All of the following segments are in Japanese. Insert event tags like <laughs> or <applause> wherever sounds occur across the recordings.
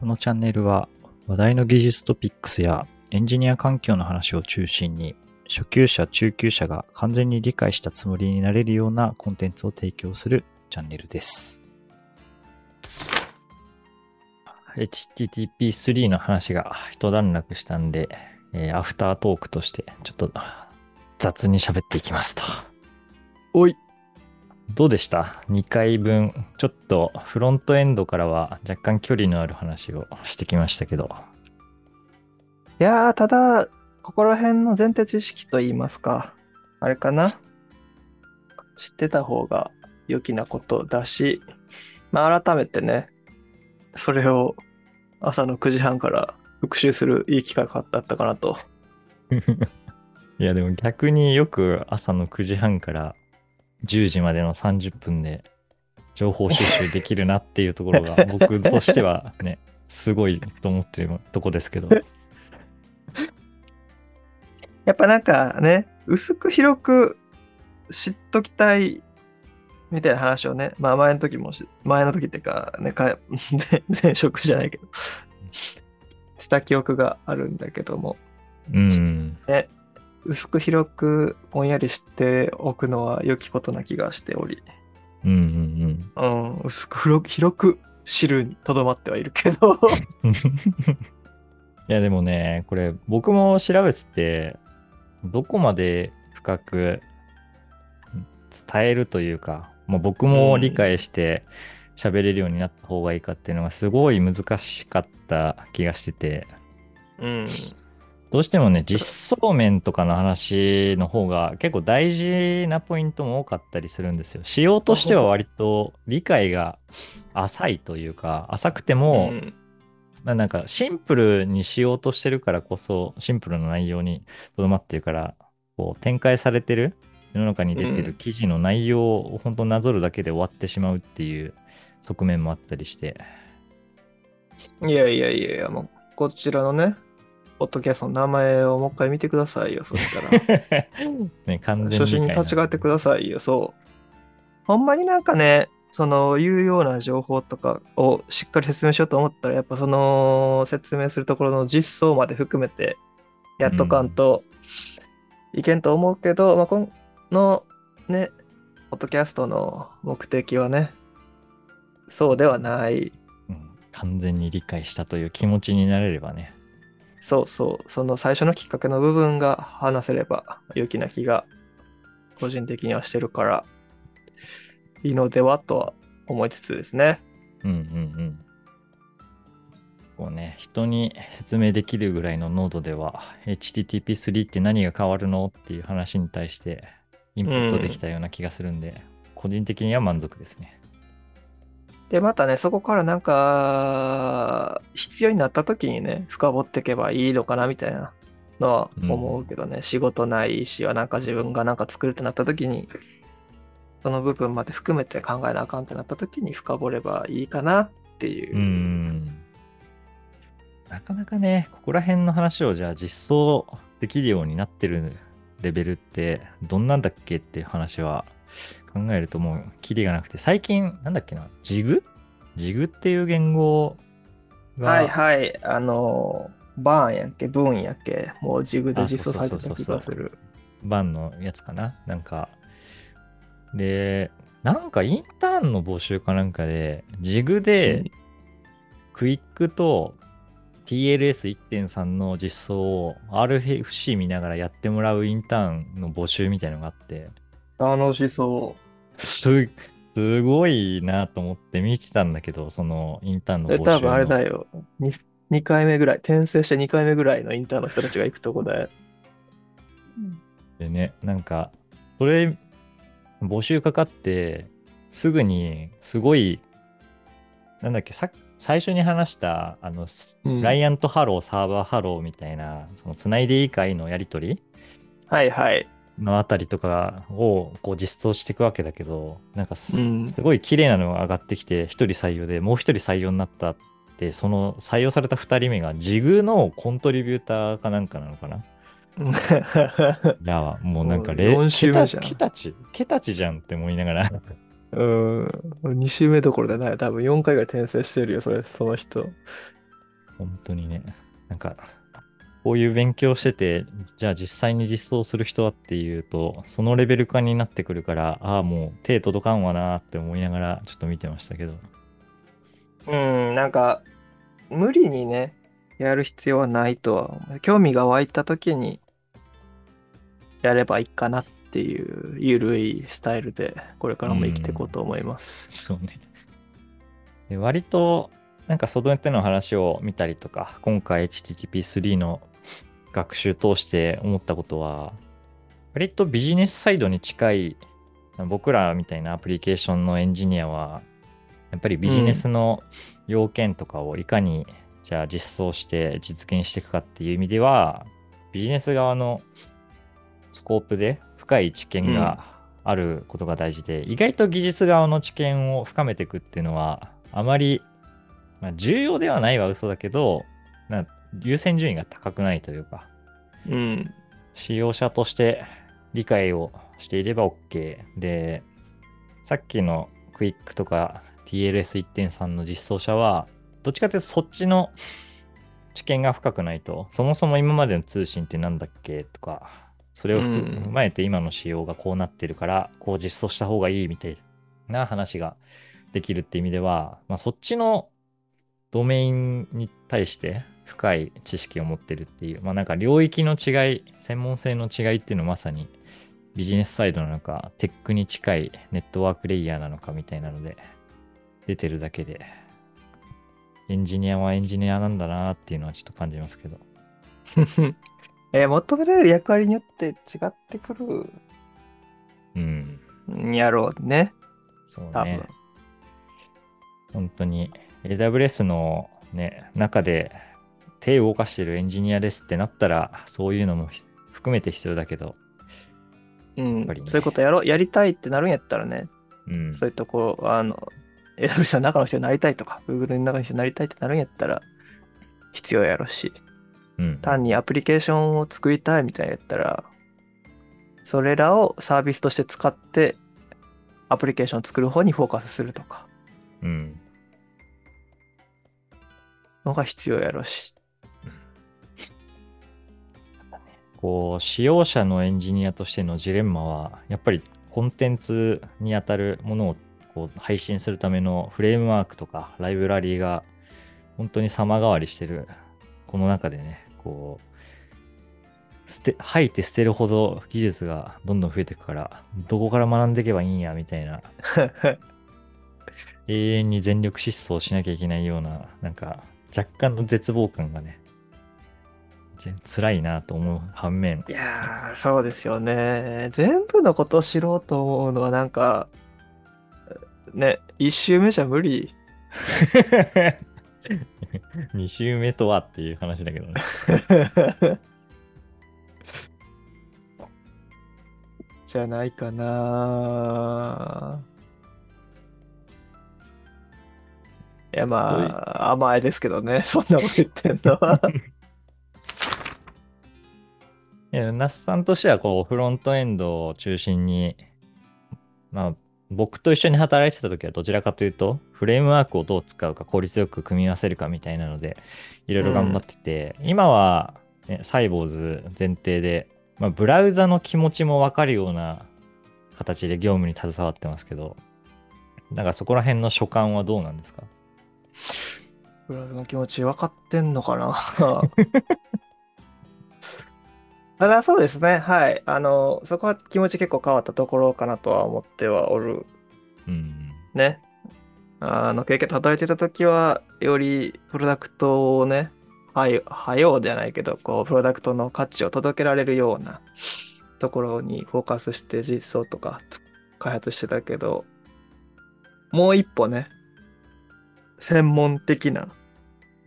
このチャンネルは話題の技術トピックスやエンジニア環境の話を中心に初級者、中級者が完全に理解したつもりになれるようなコンテンツを提供するチャンネルです。HTTP3 の話が一段落したんで、えーアフタートークとしてちょっと雑に喋っていきますと。おい。どうでした ?2 回分。ちょっとフロントエンドからは若干距離のある話をしてきましたけど。いやー、ただ、ここら辺の前提知識といいますか、あれかな？知ってた方が良きなことだし、まあ、改めてね、それを朝の9時半から復習するいい機会だったかなと。<laughs> いやでも逆によく朝の9時半から10時までの30分で情報収集できるなっていうところが <laughs> 僕としてはね、すごいと思ってるとこですけど。やっぱなんかね、薄く広く知っときたいみたいな話をね、まあ前の時もし、前の時っていうか、ね、か <laughs> 前前職じゃないけど、した記憶があるんだけども、うん。ね、薄く広くぼんやりしておくのは良きことな気がしており、うんうんうん、薄く広く広く知るにとどまってはいるけど、うん。いやでもね、これ僕も調べてて、どこまで深く伝えるというか、まあ、僕も理解して喋れるようになった方がいいかっていうのがすごい難しかった気がしてて、うん、どうしてもね、実装面とかの話の方が結構大事なポイントも多かったりするんですよ。仕様としては割と理解が浅いというか、浅くても、うんまあなんかシンプルにしようとしてるからこそ、シンプルな内容にとどまってるから、こう展開されてる世の中に出てうんる記事の内容を本当なぞるだけで終わってしまうっていう側面もあったりして。いやいやいやいや、もうこちらのね、ポッドキャストの名前をもう一回見てくださいよ、そしたら。<laughs> ね、完全に初心に立ち返ってくださいよ、そう。ほんまになんかね、その有用な情報とかをしっかり説明しようと思ったら、やっぱその説明するところの実装まで含めてやっとかんといけんと思うけど、まあ、このね、ポッドキャストの目的はね、そうではない。うん完全に理解したという気持ちになれればね。そうそう、その最初のきっかけの部分が話せれば良きな気が個人的にはしてるからいいのではとは思いつつですね。うんうんうん。こうね、人に説明できるぐらいの濃度では、HTTP3 って何が変わるのっていう話に対してインプットできたような気がするんで、個人的には満足ですね。で、またね、そこからなんか必要になった時にね、深掘っていけばいいのかなみたいなのは思うけどね、仕事ないしはなんか自分がなんか作るってなった時に、その部分まで含めて考えなあかんってなった時に深掘ればいいかなっていう。うん。なかなかね、ここら辺の話をじゃあ実装できるようになってるレベルってどんなんだっけっていう話は考えるともうキリがなくて、最近なんだっけな、ジグ？ジグっていう言語が、はいはい、あの、バーンやっけ、ブーンやっけ、もうジグで実装されてた気がする。バンのやつかな？なんか、で、なんかインターンの募集かなんかで、ジグで、クイックと TLS1.3 の実装を RFC 見ながらやってもらうインターンの募集みたいのがあって、楽しそすすごいなと思って見てたんだけど、そのインターンの募集多分あれのだよ。2, 2回目ぐらい、転生して2回目ぐらいのインターンの人たちが行くとこだよ。でね、なんか、それ、募集かかって、すぐに、すごい、なんだっけ、さ最初に話した、あの、スうんライアントハロー、サーバーハローみたいな、その、つないでいいかいのやりとり？はいはい。のあたりとかを、こう、実装していくわけだけど、なんかす、ごい綺麗なのが上がってきて、一人採用でもう一人採用になったって、その採用された二人目が、ジグのコントリビューターかなんかなのかな？<laughs> いや、もうなんかもうれ四週目じゃんケタチ、ケタチじゃんって思いながら。うん。2週目どころでない。多分4回ぐらい転生してるよ、それ、その人。本当にね。なんか、こういう勉強してて、じゃあ実際に実装する人はっていうと、そのレベル感になってくるから、ああ、もう手届かんわなって思いながらちょっと見てましたけど。うん、なんか、無理にね、やる必要はないとは。興味が湧いた時に、やればいいかなっていう、ゆるいスタイルで、これからも生きていこうと思います。そうね。で割と、なんか外ネの話を見たりとか、今回 HTTP3 の学習通して思ったことは、割とビジネスサイドに近い、僕らみたいなアプリケーションのエンジニアは、やっぱりビジネスの要件とかをいかに、じゃあ実装して実現していくかっていう意味では、ビジネス側のスコープで深い知見があることが大事で、意外と技術側の知見を深めていくっていうのは、あまり、まあ、重要ではないは嘘だけど、な優先順位が高くないというか、うん。使用者として理解をしていれば OK で、さっきのクイックとか TLS1.3 の実装者は、どっちかというとそっちの知見が深くないと、そもそも今までの通信ってなんだっけとか、それを踏まえて今の仕様がこうなってるから、こう実装した方がいいみたいな話ができるって意味では、まあ、そっちのドメインに対して深い知識を持ってるっていう、まあなんか領域の違い、専門性の違いっていうのはまさにビジネスサイドなのか、テックに近いネットワークレイヤーなのかみたいなので、出てるだけで、エンジニアはエンジニアなんだなっていうのはちょっと感じますけど。<laughs> えー求められる役割によって違ってくるうん。んやろうね。そう多ね分。。本当に AWS のね、中で手を動かしてるエンジニアですってなったら、そういうのもひ含めて必要だけど、うん。そういうことやろ？う、やりたいってなるんやったらね、うん。そういうところ、あの、AWS の中の人になりたいとか、Google の中の人になりたいってなるんやったら、必要やろし、うん、単にアプリケーションを作りたいみたいなやったら、それらをサービスとして使って、アプリケーションを作る方にフォーカスするとか、うん。のが必要やろし。こう、使用者のエンジニアとしてのジレンマは、やっぱりコンテンツにあたるものをこう配信するためのフレームワークとかライブラリーが本当に様変わりしてる、この中でね、こう、捨て、吐いて捨てるほど技術がどんどん増えていくから、どこから学んでいけばいいんや、みたいな、<laughs> 永遠に全力疾走しなきゃいけないような、なんか、若干の絶望感がね、ぜ辛いなと思う反面、いやー、そうですよね。全部のことを知ろうと思うのはなんか、ね、一周目じゃ無理。<laughs> 2周目とはっていう話だけどね。<laughs> じゃないかな。いや、まあ、甘えですけどね、そんなこと言ってんのは。<laughs> 那須さんとしては、こう、フロントエンドを中心に、まあ、僕と一緒に働いてた時はどちらかというと、フレームワークをどう使うか、効率よく組み合わせるかみたいなので、いろいろ頑張ってて、今は、ね、サイボーズ前提で、まあ、ブラウザの気持ちもわかるような形で業務に携わってますけど、なんかそこら辺の所感はどうなんですか？ブラウザの気持ち分かってんのかな？<laughs> ただそうですね、はい。あの、そこは気持ち結構変わったところかなとは思ってはおるうん。ね。あの、経験と働いてた時は、よりプロダクトをね、はよ、はようじゃないけど、こう、プロダクトの価値を届けられるようなところにフォーカスして実装とか開発してたけど、もう一歩ね、専門的な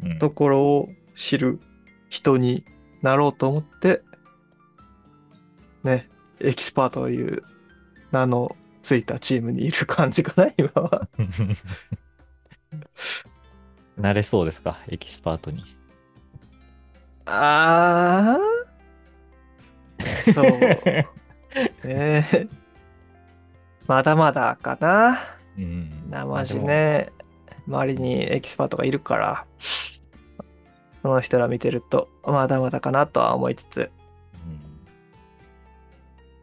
うんところを知る人になろうと思って、ね、エキスパートという名のついたチームにいる感じかな、<laughs> 今は。慣れそうですかエキスパートに。あーそう。<laughs> ねまだまだかな。うん。なまじね、周りにエキスパートがいるから、その人ら見てると、まだまだかなとは思いつつ、うん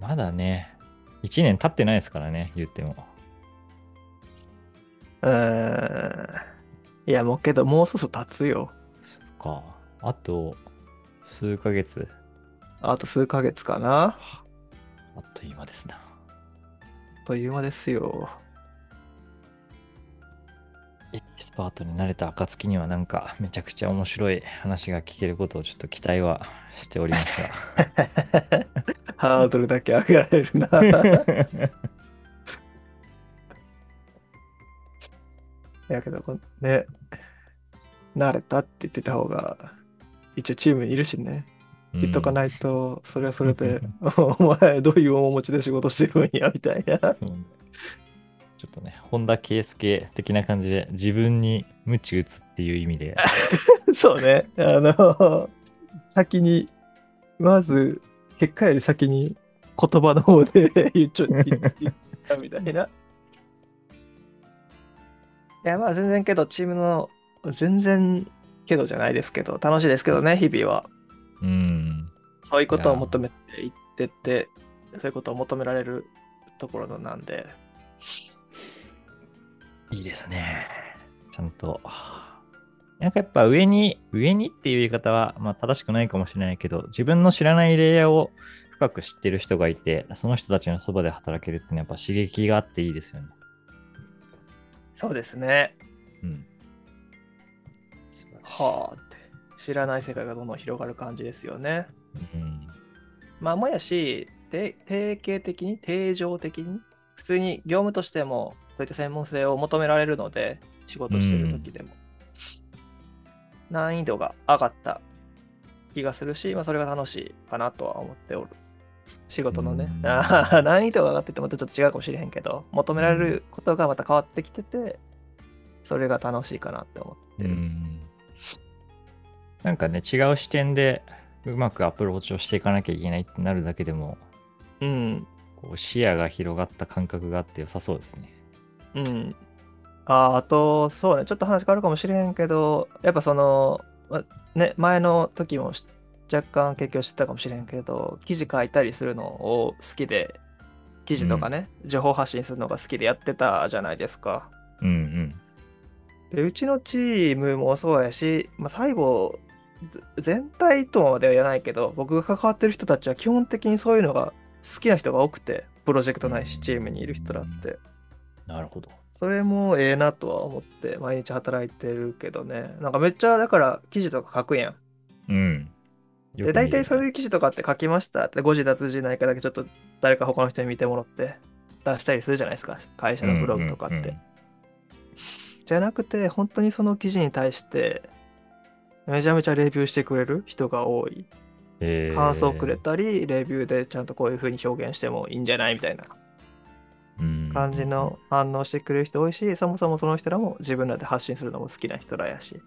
まだね、1年経ってないですからね、言っても。うーん。いや、もうけど、もうそろそろ経つよ。そっか。あと、数ヶ月、あと数ヶ月かな。あっという間ですな。あっという間ですよ。スパートになれた暁にはなんかめちゃくちゃ面白い話が聞けることをちょっと期待はしておりますが。<laughs> ハードルだけ上げられるな。<laughs> やけど、こね、慣れたって言ってた方が、一応チームにいるしね。言っとかい。ないと、それはそれで、<laughs> お前どういう面持ちで仕事してるんや、みたいな。うんちょっとね、本田圭佑的な感じで自分に鞭打つっていう意味で、<laughs> そうね。あの、先に、まず、結果より先に言葉の方で <laughs> 言っちゃ言ったみたいな。いや、まあ全然けど、チームの、全然けどじゃないですけど、楽しいですけどね、日々は。うん。そういうことを求めていってって、そういうことを求められるところのなんで。いいですね。ちゃんと。なんかやっぱ上に、上にっていう言い方は、まあ正しくないかもしれないけど、自分の知らないレイヤーを深く知ってる人がいて、その人たちのそばで働けるっていうのはやっぱ刺激があっていいですよね。そうですね。うん。はあって。知らない世界がどんどん広がる感じですよね。うん。まあ、もやし、て定型的に、定常的に、普通に業務としても、そういった専門性を求められるので、仕事してる時でも。難易度が上がった気がするし、まあ、それが楽しいかなとは思っておる。仕事のね難易度が上がっててまたちょっと違うかもしれへんけど、求められることがまた変わってきてて、それが楽しいかなって思ってる。うんなんかね、違う視点でうまくアプローチをしていかなきゃいけないってなるだけでも、うん。こう視野が広がった感覚があって良さそうですね。うん。あーあと、そうね、ちょっと話変わるかもしれへんけど、やっぱその、まね、前の時もし若干結局知ったかもしれんけど、記事書いたりするのを好きで、記事とかね、情報発信するのが好きでやってたじゃないですか。うんうん。で、うちのチームもそうやし、まあ、最後、ぜ全体とまでは言わないけど、僕が関わってる人たちは基本的にそういうのが好きな人が多くて、プロジェクトないし、チームにいる人だって。なるほど。それもええなとは思って毎日働いてるけどね。なんかめっちゃだから記事とか書くやん。うん。で、大体そうう。いう記事とかって書きましたって誤字脱字ないかだけちょっと誰か他の人に見てもらって出したりするじゃないですか。会社のブログとかって。うんうんうんじゃなくて本当にその記事に対してめちゃめちゃレビューしてくれる人が多い。えー感想くれたり、レビューでちゃんとこういう風に表現してもいいんじゃないみたいなうん感じの反応してくれる人多いし、そもそもその人らも自分らで発信するのも好きな人らやし。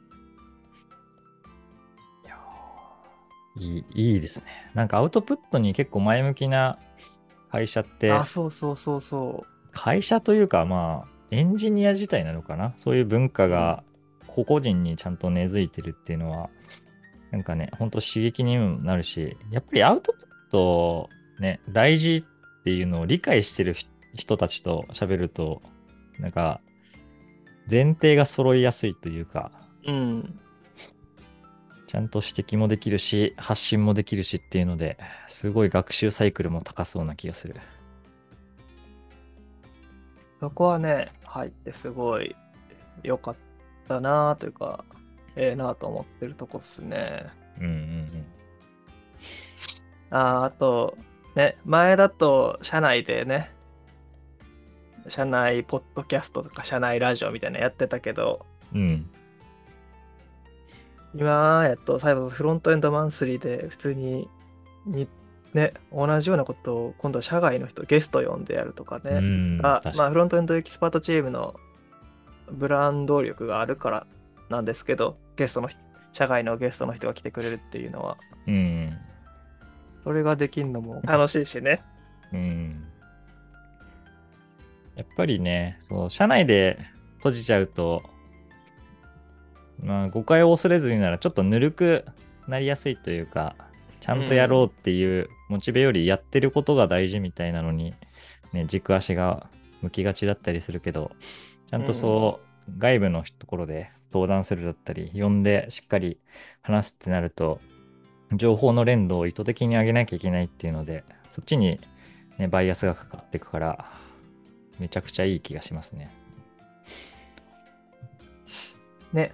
いいいいいですね。なんかアウトプットに結構前向きな会社って、あ、そうそうそうそ会社というかまあ、エンジニア自体なのかな？そういう文化が個々人にちゃんと根付いてるっていうのは、なんかね、ほんと刺激にもなるし、やっぱりアウトプットね、大事っていうのを理解してる人人たちと喋ると、なんか、前提が揃いやすいというか、う。うん。ちゃんと指摘もできるし、発信もできるしっていうので、すごい学習サイクルも高そうな気がする。そこはね、入ってすごい良かったなというか、ええなと思ってるとこっすね。うんうんあーあと、ね、前だと社内でね、社内ポッドキャストとか社内ラジオみたいなのやってたけど、うん。うん。今やっと最後フロントエンドマンスリーで普通ににね、同じようなことを今度は社外の人ゲスト呼んでやるとかね。うんあまあフロントエンドエキスパートチームのブランド力があるからなんですけど、ゲストの人社外のゲストの人が来てくれるっていうのは、うん。それができるのも楽しいしね。うん。やっぱりね、そう、社内で閉じちゃうと、まあ、誤解を恐れずにならちょっとぬるくなりやすいというか、ちゃんとやろうっていうモチベよりやってることが大事みたいなのに、ね、軸足が向きがちだったりするけど、ちゃんとそう、外部のところで登壇するだったり、呼んでしっかり話すってなると、情報の連動を意図的に上げなきゃいけないっていうので、そっちに、ね、バイアスがかかっていくから、めちゃくちゃいい気がしますね。ね。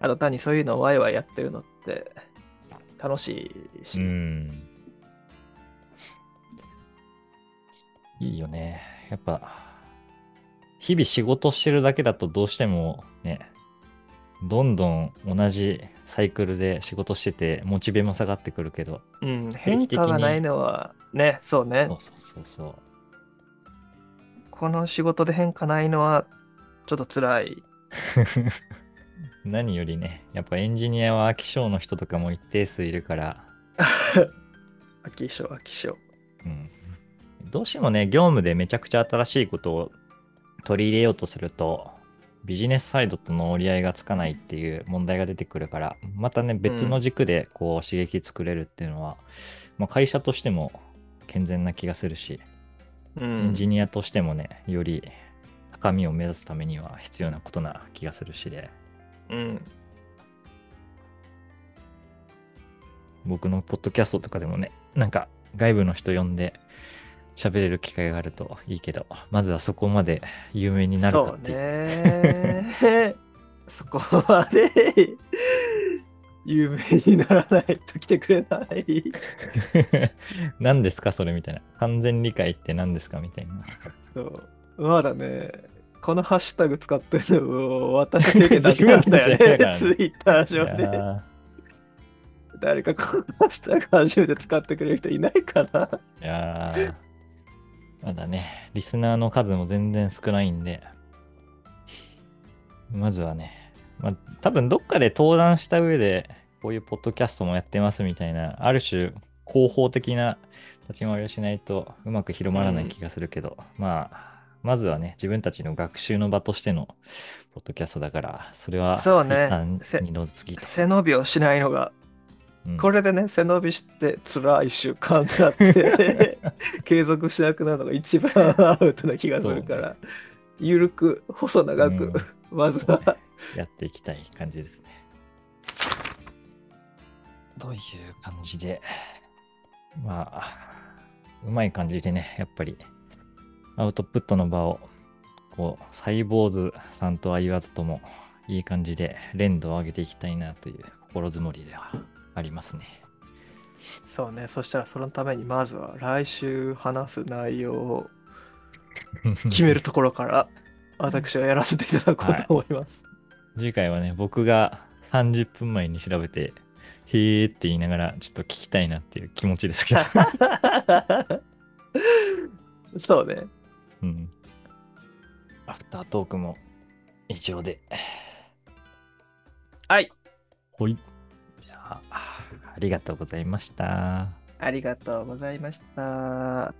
あと単にそういうのをワイワイやってるのって楽しいし。うん。いいよね。やっぱ、日々仕事してるだけだとどうしてもね、どんどん同じサイクルで仕事してて、モチベも下がってくるけど、うん、変化がないのはね、そうねそうそうそうそう。この仕事で変化ないのはちょっと辛い。<laughs> 何よりね、やっぱエンジニアは飽き性の人とかも一定数いるから、<laughs> 飽き性、飽き性。うん、どうしてもね、業務でめちゃくちゃ新しいことを取り入れようとすると、ビジネスサイドとの折り合いがつかないっていう問題が出てくるから、またね、別の軸でこう刺激作れるっていうのは、まあ、会社としても健全な気がするし、うエンん。ジニアとしてもね、より高みを目指すためには必要なことな気がするしで、うん。僕のポッドキャストとかでもね、なんか外部の人呼んで喋れる機会があるといいけど、まずはそこまで有名になるかそうっていう。ね。<laughs> そこまで有名にならないと来てくれない。<laughs> 何ですかそれみたいな。完全理解って何ですかみたいな。そうまだね、このハッシュタグ使ってるの私経験だけなんだよね。ねツイッターい上で。や誰かこのハッシュタグ初めて使ってくれる人いないかなーいやーまだね、リスナーの数も全然少ないんで、まずはね、まあ、多分どっかで登壇した上で、こういうポッドキャストもやってますみたいな、ある種、広報的な立ち回りをしないとうまく広まらない気がするけど、まあ、まずはね、自分たちの学習の場としてのポッドキャストだから、それはそうね。二の次と。背伸びをしないのが、うん。これでね、背伸びして辛い習慣ってなって、<laughs> 継続しなくなるのが一番アウトな気がするから、ゆるく、細長く、うんまずは。やっていきたい感じですね。という感じで、まあ、うまい感じでね、やっぱりアウトプットの場を、こう、サイボーズさんとは言わずとも、いい感じで連動を上げていきたいなという心づもりではありますね。そうね、そしたらそのためにまずは来週話す内容を決めるところから、私はやらせていただこうと思います。次回はね、僕が30分前に調べて、へーって言いながら、ちょっと聞きたいなっていう気持ちですけど。<laughs> そうね。うん。アフタートークも以上で。はい。ほい。じゃあ、ありがとうございました。ありがとうございました。